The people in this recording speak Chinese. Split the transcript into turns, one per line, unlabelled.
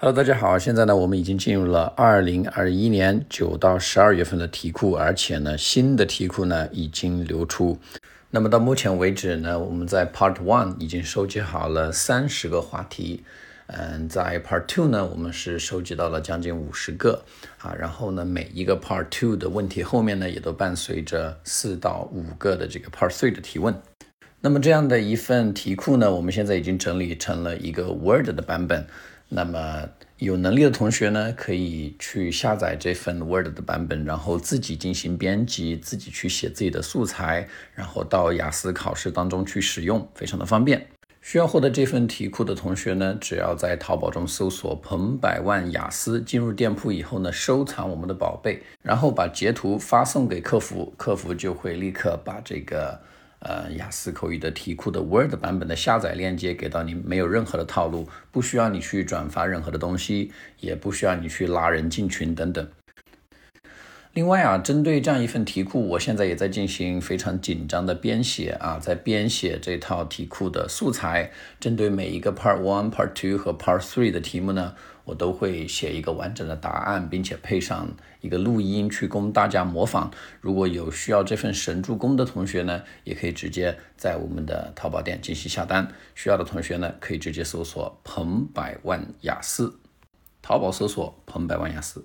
Hello，大家好，现在呢，我们已经进入了二零二一年九到十二月份的题库，而且呢，新的题库呢已经流出。那么到目前为止呢，我们在 Part One 已经收集好了三十个话题，嗯，在 Part Two 呢，我们是收集到了将近五十个啊，然后呢，每一个 Part Two 的问题后面呢，也都伴随着四到五个的这个 Part Three 的提问。那么这样的一份题库呢，我们现在已经整理成了一个 Word 的版本。那么有能力的同学呢，可以去下载这份 Word 的版本，然后自己进行编辑，自己去写自己的素材，然后到雅思考试当中去使用，非常的方便。需要获得这份题库的同学呢，只要在淘宝中搜索“彭百万雅思”，进入店铺以后呢，收藏我们的宝贝，然后把截图发送给客服，客服就会立刻把这个。呃，雅思口语的题库的 Word 版本的下载链接给到你，没有任何的套路，不需要你去转发任何的东西，也不需要你去拉人进群等等。另外啊，针对这样一份题库，我现在也在进行非常紧张的编写啊，在编写这套题库的素材。针对每一个 Part One、Part Two 和 Part Three 的题目呢，我都会写一个完整的答案，并且配上一个录音去供大家模仿。如果有需要这份神助攻的同学呢，也可以直接在我们的淘宝店进行下单。需要的同学呢，可以直接搜索“彭百万雅思”，淘宝搜索“彭百万雅思”。